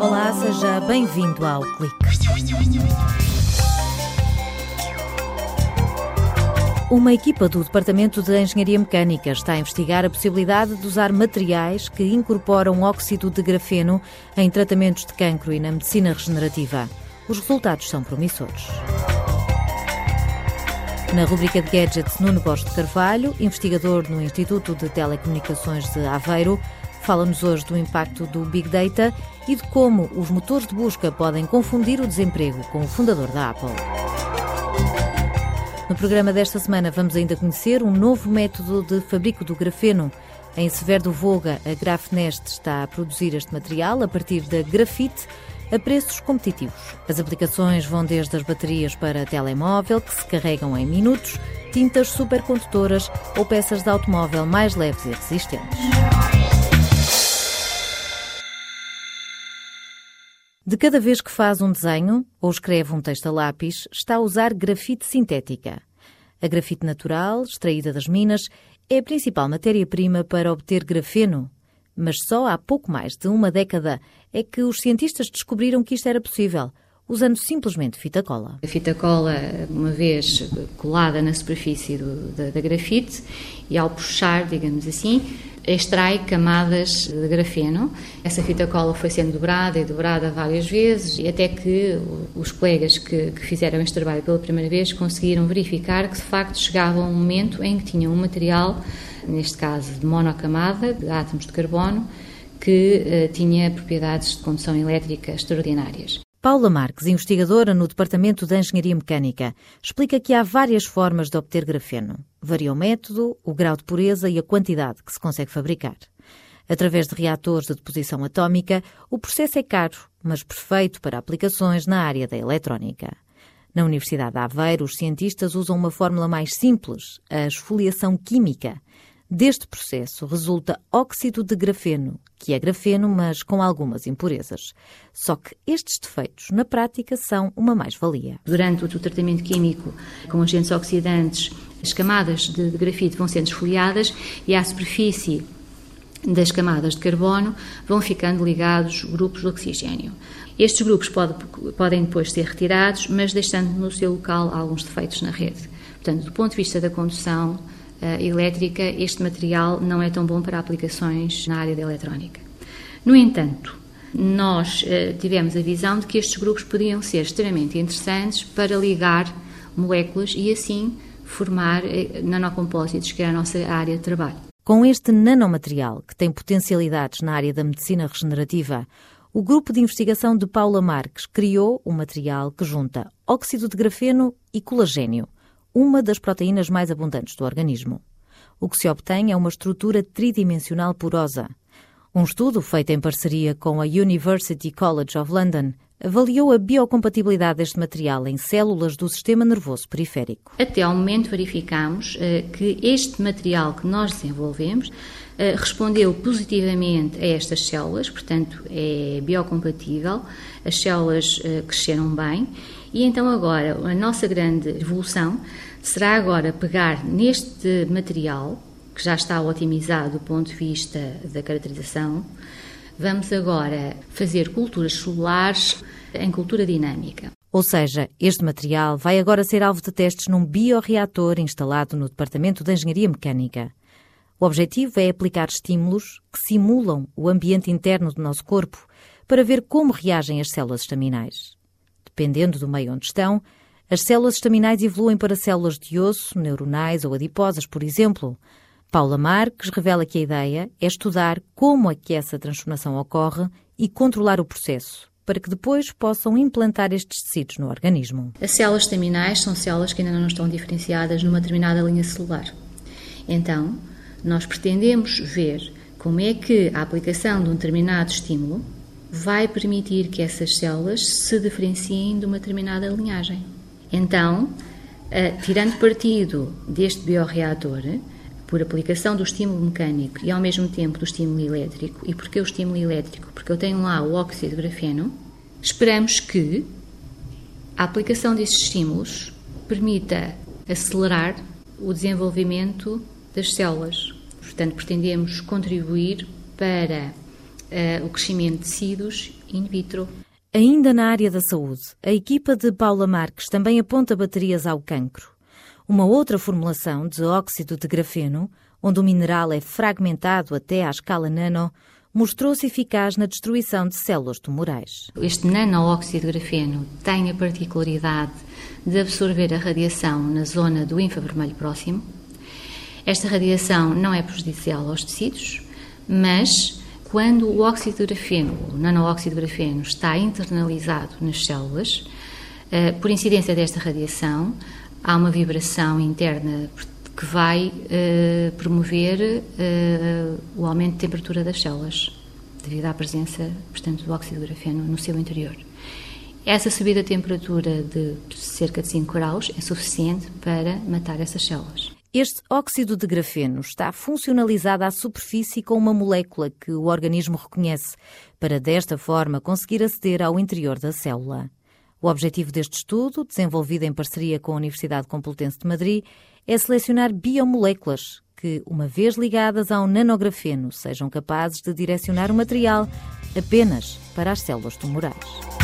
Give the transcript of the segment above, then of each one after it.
Olá, seja bem-vindo ao Clique. Uma equipa do Departamento de Engenharia Mecânica está a investigar a possibilidade de usar materiais que incorporam óxido de grafeno em tratamentos de cancro e na medicina regenerativa. Os resultados são promissores. Na rubrica de Gadgets, Nuno Borges de Carvalho, investigador no Instituto de Telecomunicações de Aveiro, fala-nos hoje do impacto do Big Data e de como os motores de busca podem confundir o desemprego com o fundador da Apple. No programa desta semana vamos ainda conhecer um novo método de fabrico do grafeno. Em Severo do Voga, a Grafnest está a produzir este material a partir da grafite a preços competitivos. As aplicações vão desde as baterias para telemóvel, que se carregam em minutos, tintas supercondutoras ou peças de automóvel mais leves e resistentes. De cada vez que faz um desenho ou escreve um texto a lápis, está a usar grafite sintética. A grafite natural, extraída das minas, é a principal matéria-prima para obter grafeno. Mas só há pouco mais de uma década é que os cientistas descobriram que isto era possível, usando simplesmente fita cola. A fita cola, uma vez colada na superfície do, da, da grafite, e ao puxar, digamos assim, extrai camadas de grafeno. Essa fita cola foi sendo dobrada e dobrada várias vezes, e até que os colegas que, que fizeram este trabalho pela primeira vez conseguiram verificar que de facto chegava um momento em que tinham um material, neste caso de monocamada, de átomos de carbono, que uh, tinha propriedades de condução elétrica extraordinárias. Paula Marques, investigadora no Departamento de Engenharia Mecânica, explica que há várias formas de obter grafeno. Varia o método, o grau de pureza e a quantidade que se consegue fabricar. Através de reatores de deposição atómica, o processo é caro, mas perfeito para aplicações na área da eletrónica. Na Universidade de Aveiro, os cientistas usam uma fórmula mais simples, a esfoliação química. Deste processo resulta óxido de grafeno, que é grafeno, mas com algumas impurezas. Só que estes defeitos, na prática, são uma mais-valia. Durante o tratamento químico com agentes oxidantes, as camadas de grafite vão sendo esfoliadas e à superfície das camadas de carbono vão ficando ligados grupos de oxigênio. Estes grupos pode, podem depois ser retirados, mas deixando no seu local alguns defeitos na rede. Portanto, do ponto de vista da condução, elétrica, este material não é tão bom para aplicações na área da eletrónica. No entanto, nós uh, tivemos a visão de que estes grupos podiam ser extremamente interessantes para ligar moléculas e assim formar uh, nanocompósitos, que é a nossa área de trabalho. Com este nanomaterial, que tem potencialidades na área da medicina regenerativa, o grupo de investigação de Paula Marques criou um material que junta óxido de grafeno e colagênio uma das proteínas mais abundantes do organismo. O que se obtém é uma estrutura tridimensional porosa. Um estudo feito em parceria com a University College of London avaliou a biocompatibilidade deste material em células do sistema nervoso periférico. Até ao momento verificamos uh, que este material que nós desenvolvemos uh, respondeu positivamente a estas células, portanto é biocompatível, as células uh, cresceram bem e então agora a nossa grande evolução será agora pegar neste material, que já está otimizado do ponto de vista da caracterização, vamos agora fazer culturas celulares em cultura dinâmica. Ou seja, este material vai agora ser alvo de testes num bioreator instalado no Departamento de Engenharia Mecânica. O objetivo é aplicar estímulos que simulam o ambiente interno do nosso corpo para ver como reagem as células estaminais. Dependendo do meio onde estão, as células estaminais evoluem para células de osso, neuronais ou adiposas, por exemplo. Paula Marques revela que a ideia é estudar como é que essa transformação ocorre e controlar o processo, para que depois possam implantar estes tecidos no organismo. As células estaminais são células que ainda não estão diferenciadas numa determinada linha celular. Então, nós pretendemos ver como é que a aplicação de um determinado estímulo vai permitir que essas células se diferenciem de uma determinada linhagem. Então, uh, tirando partido deste bioreator, por aplicação do estímulo mecânico e ao mesmo tempo do estímulo elétrico, e porque o estímulo elétrico? Porque eu tenho lá o óxido de grafeno, esperamos que a aplicação desses estímulos permita acelerar o desenvolvimento das células. Portanto, pretendemos contribuir para uh, o crescimento de tecidos in vitro. Ainda na área da saúde, a equipa de Paula Marques também aponta baterias ao cancro. Uma outra formulação de óxido de grafeno, onde o mineral é fragmentado até à escala nano, mostrou-se eficaz na destruição de células tumorais. Este nanoóxido de grafeno tem a particularidade de absorver a radiação na zona do infravermelho próximo. Esta radiação não é prejudicial aos tecidos, mas quando o óxido de grafeno, o nanoóxido de grafeno, está internalizado nas células, eh, por incidência desta radiação, há uma vibração interna que vai uh, promover uh, o aumento de temperatura das células, devido à presença, portanto, do óxido de grafeno no seu interior. Essa subida de temperatura de cerca de 5 graus é suficiente para matar essas células. Este óxido de grafeno está funcionalizado à superfície com uma molécula que o organismo reconhece, para desta forma conseguir aceder ao interior da célula. O objetivo deste estudo, desenvolvido em parceria com a Universidade Complutense de Madrid, é selecionar biomoléculas que, uma vez ligadas ao nanografeno, sejam capazes de direcionar o material apenas para as células tumorais.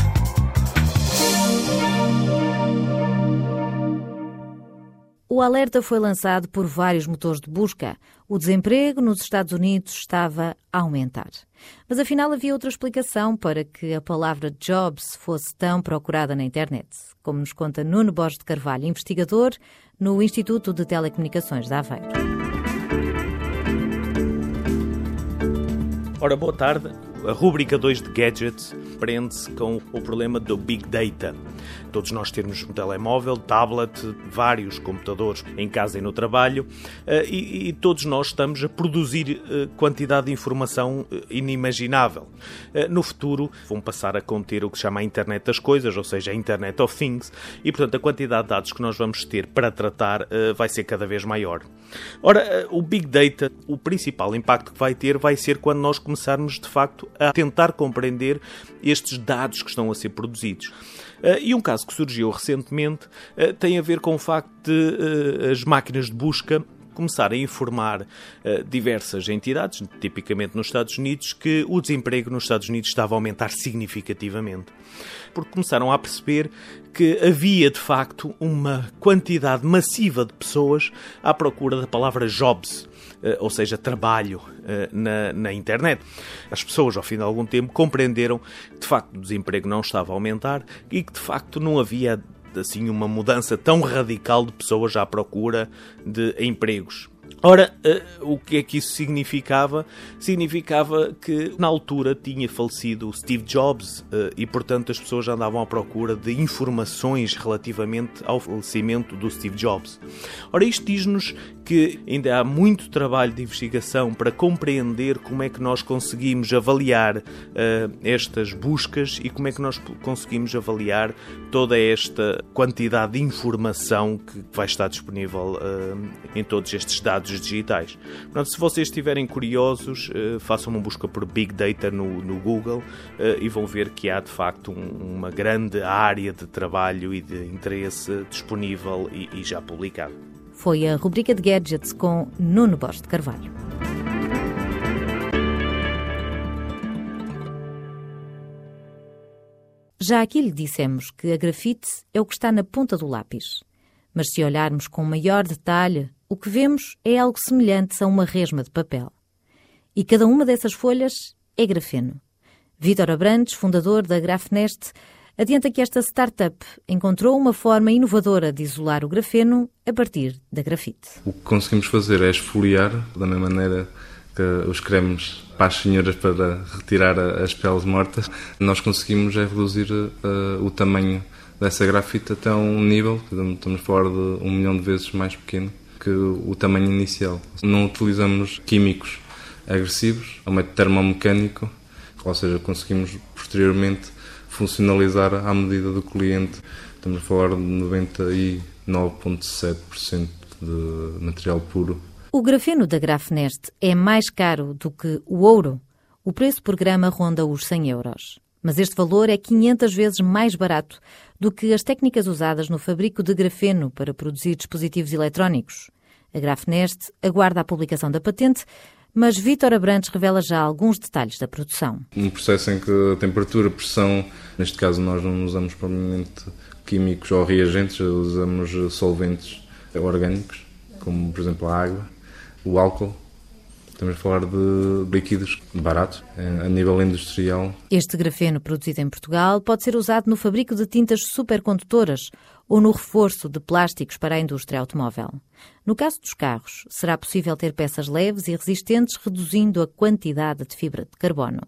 O alerta foi lançado por vários motores de busca. O desemprego nos Estados Unidos estava a aumentar. Mas afinal havia outra explicação para que a palavra jobs fosse tão procurada na internet, como nos conta Nuno Borges de Carvalho, investigador no Instituto de Telecomunicações de Aveiro. Ora, boa tarde. A rúbrica 2 de Gadgets prende-se com o problema do Big Data. Todos nós temos um telemóvel, tablet, vários computadores em casa e no trabalho eh, e, e todos nós estamos a produzir eh, quantidade de informação eh, inimaginável. No futuro vão passar a conter o que se chama a Internet das Coisas, ou seja, a Internet of Things, e portanto a quantidade de dados que nós vamos ter para tratar vai ser cada vez maior. Ora, o Big Data, o principal impacto que vai ter vai ser quando nós começarmos de facto a tentar compreender estes dados que estão a ser produzidos. Uh, e um caso que surgiu recentemente uh, tem a ver com o facto de uh, as máquinas de busca começarem a informar diversas entidades, tipicamente nos Estados Unidos, que o desemprego nos Estados Unidos estava a aumentar significativamente. Porque começaram a perceber que havia de facto uma quantidade massiva de pessoas à procura da palavra jobs ou seja, trabalho eh, na, na internet. As pessoas, ao fim de algum tempo, compreenderam que de facto o desemprego não estava a aumentar e que de facto não havia assim uma mudança tão radical de pessoas à procura de empregos. Ora, uh, o que é que isso significava? Significava que na altura tinha falecido Steve Jobs e, portanto, as pessoas andavam à procura de informações relativamente ao falecimento do Steve Jobs. Ora, isto diz-nos que ainda há muito trabalho de investigação para compreender como é que nós conseguimos avaliar uh, estas buscas e como é que nós conseguimos avaliar toda esta quantidade de informação que vai estar disponível em todos estes dados digitais. Portanto, se vocês estiverem curiosos, uh, façam uma busca por Big Data no, no Google uh, e vão ver que há de facto um, uma grande área de trabalho e de interesse disponível e, e já publicado. Foi a rubrica de Gadgets com Nuno Bosch de Carvalho. Já aqui lhe dissemos que a grafite é o que está na ponta do lápis. Mas se olharmos com maior detalhe o que vemos é algo semelhante a uma resma de papel. E cada uma dessas folhas é grafeno. Vítor Abrantes, fundador da Grafnest, adianta que esta startup encontrou uma forma inovadora de isolar o grafeno a partir da grafite. O que conseguimos fazer é esfoliar, da mesma maneira que os cremes para as senhoras para retirar as peles mortas, nós conseguimos é reduzir uh, o tamanho dessa grafite até um nível, estamos a falar de um milhão de vezes mais pequeno, que o tamanho inicial. Não utilizamos químicos agressivos, é um método termomecânico, ou seja, conseguimos posteriormente funcionalizar à medida do cliente. Estamos a falar de 99,7% de material puro. O grafeno da Grafnest é mais caro do que o ouro. O preço por grama ronda os 100 euros. Mas este valor é 500 vezes mais barato do que as técnicas usadas no fabrico de grafeno para produzir dispositivos eletrónicos. A Grafnest aguarda a publicação da patente, mas Vítor Abrantes revela já alguns detalhes da produção. Um processo em que a temperatura, pressão, neste caso nós não usamos propriamente químicos ou reagentes, usamos solventes orgânicos, como por exemplo a água, o álcool. Estamos a falar de líquidos baratos a nível industrial. Este grafeno produzido em Portugal pode ser usado no fabrico de tintas supercondutoras ou no reforço de plásticos para a indústria automóvel. No caso dos carros, será possível ter peças leves e resistentes, reduzindo a quantidade de fibra de carbono.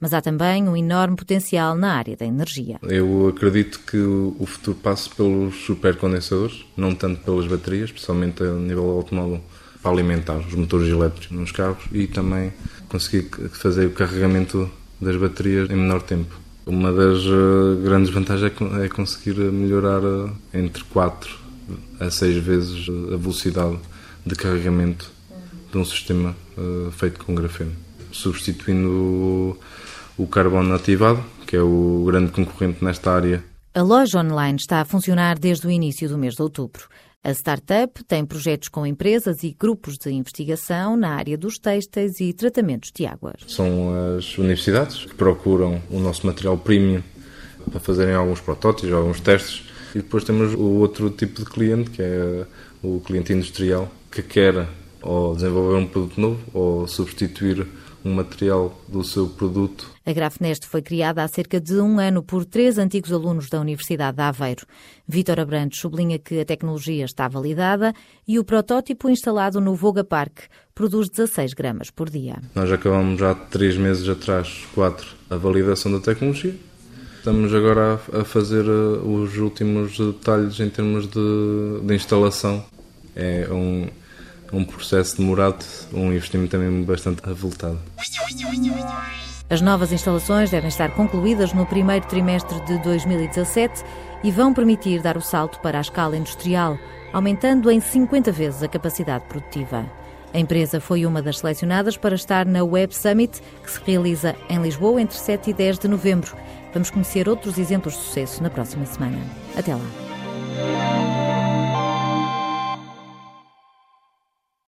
Mas há também um enorme potencial na área da energia. Eu acredito que o futuro passe pelos supercondensadores, não tanto pelas baterias, especialmente a nível automóvel para alimentar os motores elétricos nos carros e também conseguir fazer o carregamento das baterias em menor tempo. Uma das eh, grandes vantagens é, é conseguir melhorar eh, entre 4 a 6 vezes a velocidade de carregamento de um sistema eh, feito com grafeno, substituindo o carbono ativado, que é o grande concorrente nesta área. A loja online está a funcionar desde o início do mês de outubro. A startup tem projetos com empresas e grupos de investigação na área dos têxteis e tratamentos de águas. São as universidades que procuram o nosso material premium para fazerem alguns protótipos, alguns testes. E depois temos o outro tipo de cliente, que é o cliente industrial, que quer ou desenvolver um produto novo ou substituir um material do seu produto. A Grafnest foi criada há cerca de um ano por três antigos alunos da Universidade de Aveiro. Vítor Abrantes sublinha que a tecnologia está validada e o protótipo instalado no Voga Park produz 16 gramas por dia. Nós acabamos já três meses atrás, quatro, a validação da tecnologia. Estamos agora a fazer eh, os últimos detalhes em termos de, de instalação. É um, um processo demorado, um investimento também bastante avultado. As novas instalações devem estar concluídas no primeiro trimestre de 2017 e vão permitir dar o salto para a escala industrial, aumentando em 50 vezes a capacidade produtiva. A empresa foi uma das selecionadas para estar na Web Summit, que se realiza em Lisboa entre 7 e 10 de novembro. Vamos conhecer outros exemplos de sucesso na próxima semana. Até lá.